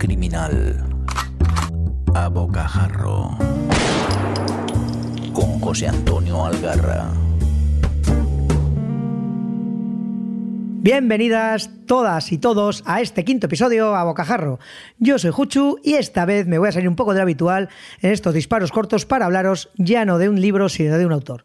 criminal a bocajarro con José Antonio Algarra. Bienvenidas todas y todos a este quinto episodio a Bocajarro. Yo soy Juchu y esta vez me voy a salir un poco de lo habitual en estos disparos cortos para hablaros ya no de un libro sino de un autor.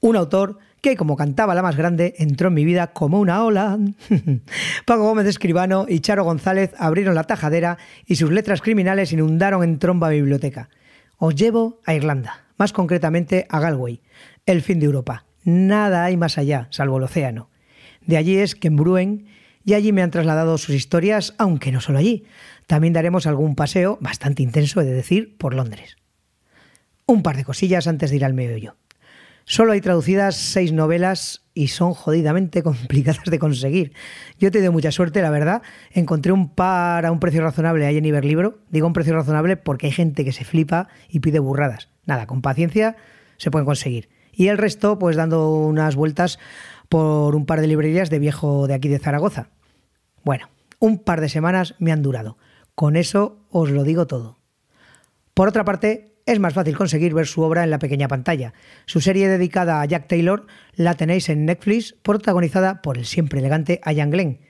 Un autor que, como cantaba la más grande, entró en mi vida como una ola. Paco Gómez Escribano y Charo González abrieron la tajadera y sus letras criminales inundaron en tromba biblioteca. Os llevo a Irlanda, más concretamente a Galway, el fin de Europa. Nada hay más allá, salvo el océano. De allí es que en Bruen y allí me han trasladado sus historias, aunque no solo allí. También daremos algún paseo, bastante intenso, he de decir, por Londres. Un par de cosillas antes de ir al meollo. Solo hay traducidas seis novelas y son jodidamente complicadas de conseguir. Yo he tenido mucha suerte, la verdad. Encontré un par a un precio razonable ahí en Iberlibro. Digo un precio razonable porque hay gente que se flipa y pide burradas. Nada, con paciencia se pueden conseguir. Y el resto, pues dando unas vueltas por un par de librerías de viejo de aquí de Zaragoza. Bueno, un par de semanas me han durado. Con eso os lo digo todo. Por otra parte, es más fácil conseguir ver su obra en la pequeña pantalla. Su serie dedicada a Jack Taylor la tenéis en Netflix, protagonizada por el siempre elegante Ian Glenn,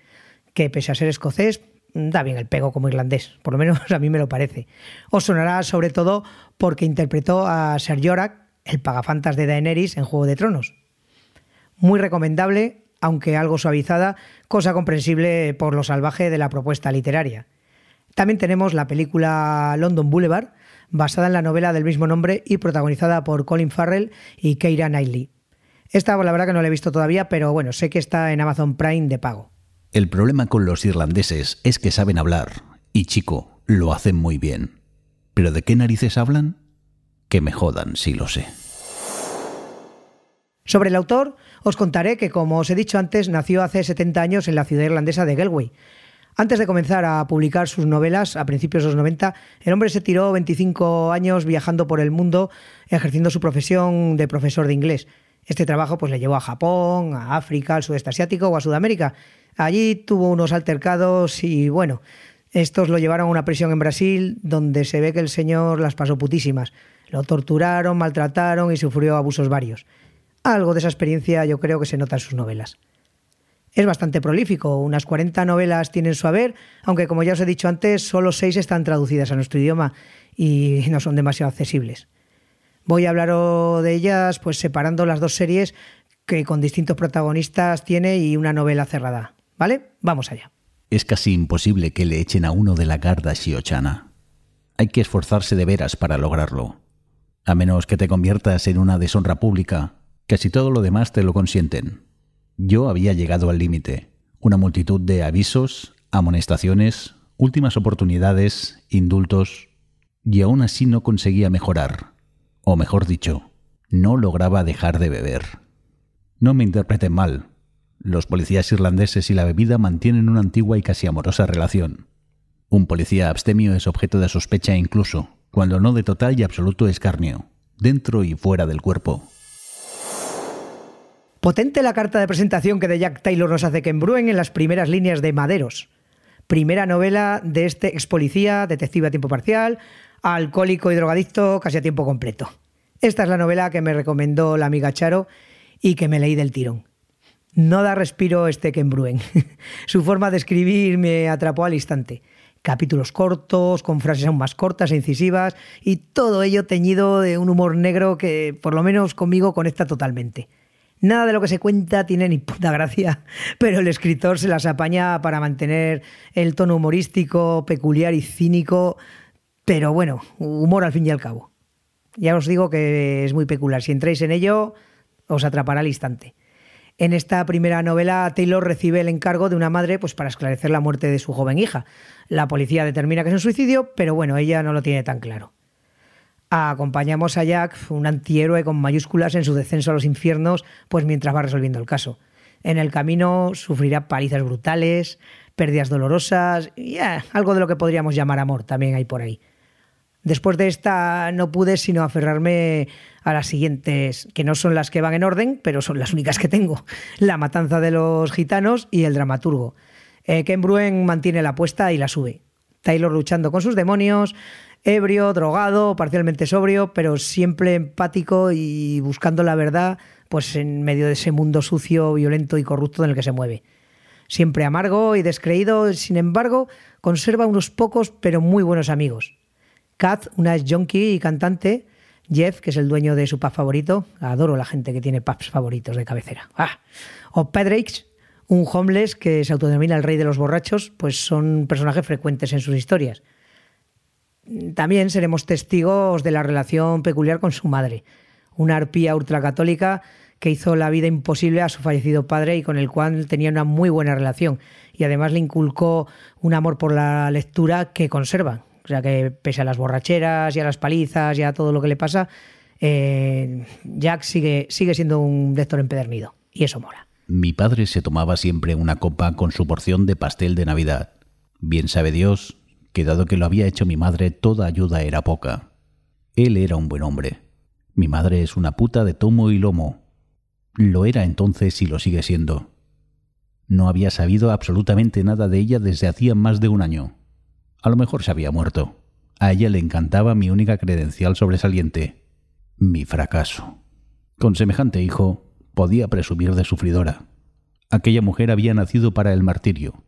que pese a ser escocés, da bien el pego como irlandés, por lo menos a mí me lo parece. Os sonará sobre todo porque interpretó a Ser Yorak, el pagafantas de Daenerys en Juego de Tronos muy recomendable, aunque algo suavizada, cosa comprensible por lo salvaje de la propuesta literaria. También tenemos la película London Boulevard, basada en la novela del mismo nombre y protagonizada por Colin Farrell y Keira Knightley. Esta la verdad que no la he visto todavía, pero bueno, sé que está en Amazon Prime de pago. El problema con los irlandeses es que saben hablar, y chico, lo hacen muy bien. ¿Pero de qué narices hablan? Que me jodan si lo sé. Sobre el autor, os contaré que, como os he dicho antes, nació hace 70 años en la ciudad irlandesa de Galway. Antes de comenzar a publicar sus novelas a principios de los 90, el hombre se tiró 25 años viajando por el mundo ejerciendo su profesión de profesor de inglés. Este trabajo pues, le llevó a Japón, a África, al sudeste asiático o a Sudamérica. Allí tuvo unos altercados y bueno, estos lo llevaron a una prisión en Brasil donde se ve que el señor las pasó putísimas. Lo torturaron, maltrataron y sufrió abusos varios. Algo de esa experiencia yo creo que se nota en sus novelas. Es bastante prolífico, unas 40 novelas tienen su haber, aunque como ya os he dicho antes, solo 6 están traducidas a nuestro idioma y no son demasiado accesibles. Voy a hablar de ellas pues separando las dos series que con distintos protagonistas tiene y una novela cerrada. ¿Vale? Vamos allá. Es casi imposible que le echen a uno de la garda Shiochana. Hay que esforzarse de veras para lograrlo. A menos que te conviertas en una deshonra pública Casi todo lo demás te lo consienten. Yo había llegado al límite. Una multitud de avisos, amonestaciones, últimas oportunidades, indultos, y aún así no conseguía mejorar. O mejor dicho, no lograba dejar de beber. No me interpreten mal. Los policías irlandeses y la bebida mantienen una antigua y casi amorosa relación. Un policía abstemio es objeto de sospecha incluso, cuando no de total y absoluto escarnio, dentro y fuera del cuerpo. Potente la carta de presentación que de Jack Taylor nos hace que embruen en las primeras líneas de Maderos. Primera novela de este ex policía, detective a tiempo parcial, alcohólico y drogadicto casi a tiempo completo. Esta es la novela que me recomendó la amiga Charo y que me leí del tirón. No da respiro este que embruen. Su forma de escribir me atrapó al instante. Capítulos cortos, con frases aún más cortas e incisivas, y todo ello teñido de un humor negro que, por lo menos conmigo, conecta totalmente. Nada de lo que se cuenta tiene ni puta gracia, pero el escritor se las apaña para mantener el tono humorístico, peculiar y cínico, pero bueno, humor al fin y al cabo. Ya os digo que es muy peculiar. Si entráis en ello, os atrapará al instante. En esta primera novela, Taylor recibe el encargo de una madre pues, para esclarecer la muerte de su joven hija. La policía determina que es un suicidio, pero bueno, ella no lo tiene tan claro. Acompañamos a Jack, un antihéroe con mayúsculas en su descenso a los infiernos, pues mientras va resolviendo el caso. En el camino sufrirá palizas brutales, pérdidas dolorosas y eh, algo de lo que podríamos llamar amor también hay por ahí. Después de esta no pude sino aferrarme a las siguientes, que no son las que van en orden, pero son las únicas que tengo. La matanza de los gitanos y el dramaturgo. Eh, Ken Bruen mantiene la apuesta y la sube. Taylor luchando con sus demonios, ebrio, drogado, parcialmente sobrio, pero siempre empático y buscando la verdad, pues en medio de ese mundo sucio, violento y corrupto en el que se mueve. Siempre amargo y descreído, sin embargo, conserva unos pocos pero muy buenos amigos. Kat, una junkie y cantante, Jeff, que es el dueño de su pub favorito, adoro la gente que tiene pubs favoritos de cabecera. Ah. O Pedrix, un homeless que se autodenomina el rey de los borrachos, pues son personajes frecuentes en sus historias. También seremos testigos de la relación peculiar con su madre, una arpía ultracatólica que hizo la vida imposible a su fallecido padre y con el cual tenía una muy buena relación. Y además le inculcó un amor por la lectura que conserva. O sea que pese a las borracheras y a las palizas y a todo lo que le pasa, eh, Jack sigue, sigue siendo un lector empedernido. Y eso mola. Mi padre se tomaba siempre una copa con su porción de pastel de Navidad. Bien sabe Dios que dado que lo había hecho mi madre, toda ayuda era poca. Él era un buen hombre. Mi madre es una puta de tomo y lomo. Lo era entonces y lo sigue siendo. No había sabido absolutamente nada de ella desde hacía más de un año. A lo mejor se había muerto. A ella le encantaba mi única credencial sobresaliente, mi fracaso. Con semejante hijo, podía presumir de sufridora. Aquella mujer había nacido para el martirio,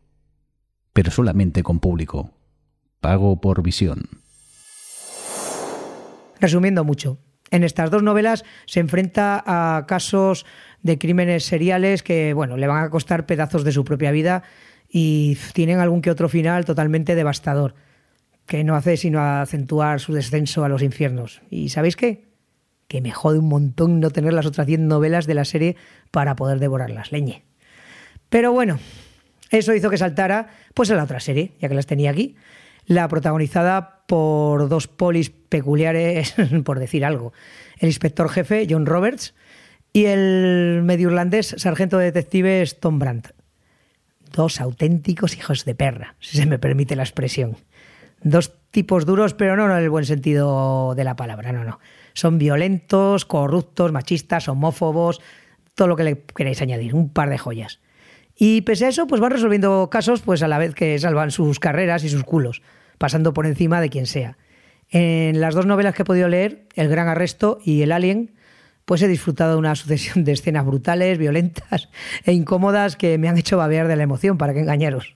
pero solamente con público. Pago por visión. Resumiendo mucho, en estas dos novelas se enfrenta a casos de crímenes seriales que, bueno, le van a costar pedazos de su propia vida y tienen algún que otro final totalmente devastador, que no hace sino acentuar su descenso a los infiernos. ¿Y sabéis qué? Que me jode un montón no tener las otras 10 novelas de la serie para poder devorarlas, leñe. Pero bueno, eso hizo que saltara pues a la otra serie, ya que las tenía aquí la protagonizada por dos polis peculiares, por decir algo. El inspector jefe, John Roberts, y el medio irlandés sargento de detectives, Tom Brandt. Dos auténticos hijos de perra, si se me permite la expresión. Dos tipos duros, pero no, en el buen sentido de la palabra, no, no. Son violentos, corruptos, machistas, homófobos, todo lo que le queréis añadir, un par de joyas. Y pese a eso, pues van resolviendo casos pues a la vez que salvan sus carreras y sus culos pasando por encima de quien sea. En las dos novelas que he podido leer, El Gran Arresto y El Alien, pues he disfrutado de una sucesión de escenas brutales, violentas e incómodas que me han hecho babear de la emoción, para que engañaros.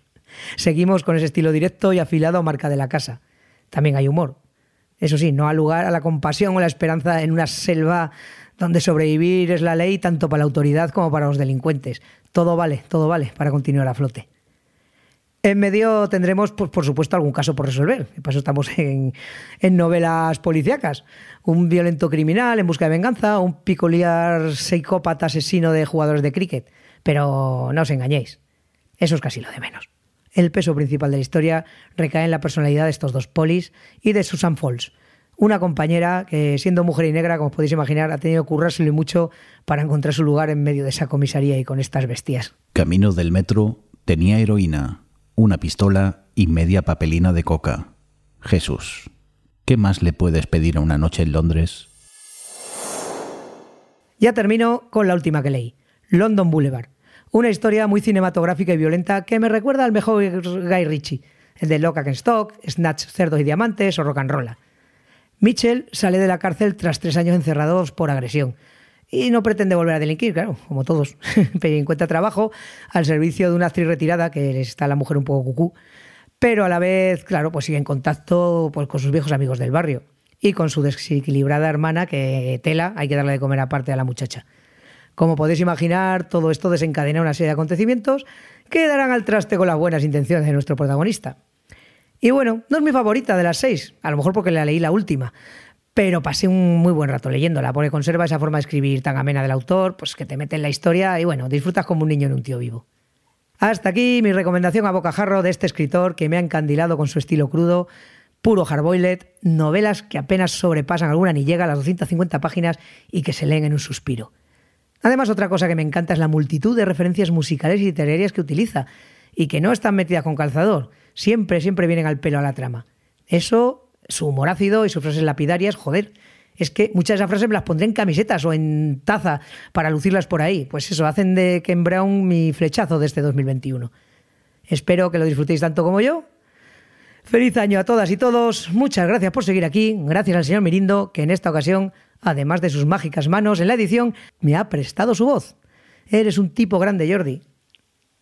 Seguimos con ese estilo directo y afilado a marca de la casa. También hay humor. Eso sí, no ha lugar a la compasión o la esperanza en una selva donde sobrevivir es la ley tanto para la autoridad como para los delincuentes. Todo vale, todo vale para continuar a flote. En medio tendremos, pues, por supuesto, algún caso por resolver. Por eso estamos en, novelas policíacas. Un violento criminal en busca de venganza, un peculiar psicópata asesino de jugadores de cricket. Pero no os engañéis, eso es casi lo de menos. El peso principal de la historia recae en la personalidad de estos dos polis y de Susan Falls, una compañera que, siendo mujer y negra, como podéis imaginar, ha tenido que currárselo mucho para encontrar su lugar en medio de esa comisaría y con estas bestias. Camino del metro tenía heroína una pistola y media papelina de coca. Jesús, ¿qué más le puedes pedir a una noche en Londres? Ya termino con la última que leí, London Boulevard. Una historia muy cinematográfica y violenta que me recuerda al mejor Guy Ritchie, el de Lock and Stock, Snatch, Cerdos y Diamantes o Rock and. Mitchell sale de la cárcel tras tres años encerrados por agresión y no pretende volver a delinquir, claro, como todos. pero encuentra trabajo al servicio de una actriz retirada, que está la mujer un poco cucú, pero a la vez, claro, pues sigue en contacto pues, con sus viejos amigos del barrio y con su desequilibrada hermana, que tela, hay que darle de comer aparte a la muchacha. Como podéis imaginar, todo esto desencadena una serie de acontecimientos que darán al traste con las buenas intenciones de nuestro protagonista. Y bueno, no es mi favorita de las seis, a lo mejor porque la leí la última, pero pasé un muy buen rato leyéndola, porque conserva esa forma de escribir tan amena del autor, pues que te mete en la historia y bueno, disfrutas como un niño en un tío vivo. Hasta aquí mi recomendación a bocajarro de este escritor que me ha encandilado con su estilo crudo, puro hardboiled, novelas que apenas sobrepasan alguna ni llega a las 250 páginas y que se leen en un suspiro. Además, otra cosa que me encanta es la multitud de referencias musicales y literarias que utiliza y que no están metidas con calzador, siempre, siempre vienen al pelo a la trama. Eso su humor ácido y sus frases lapidarias, joder, es que muchas de esas frases me las pondré en camisetas o en taza para lucirlas por ahí. Pues eso, hacen de Ken Brown mi flechazo de este 2021. Espero que lo disfrutéis tanto como yo. Feliz año a todas y todos. Muchas gracias por seguir aquí. Gracias al señor Mirindo, que en esta ocasión, además de sus mágicas manos en la edición, me ha prestado su voz. Eres un tipo grande, Jordi.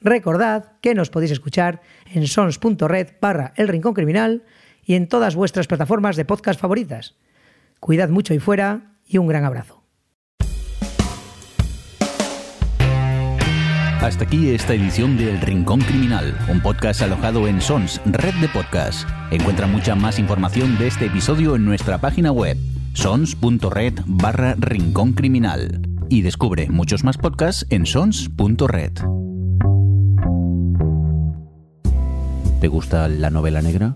Recordad que nos podéis escuchar en sons.red barra El Rincón Criminal y en todas vuestras plataformas de podcast favoritas. Cuidad mucho y fuera y un gran abrazo. Hasta aquí esta edición de El Rincón Criminal, un podcast alojado en Sons, red de podcast. Encuentra mucha más información de este episodio en nuestra página web, sons.red barra Rincón Criminal. Y descubre muchos más podcasts en sons.red. ¿Te gusta la novela negra?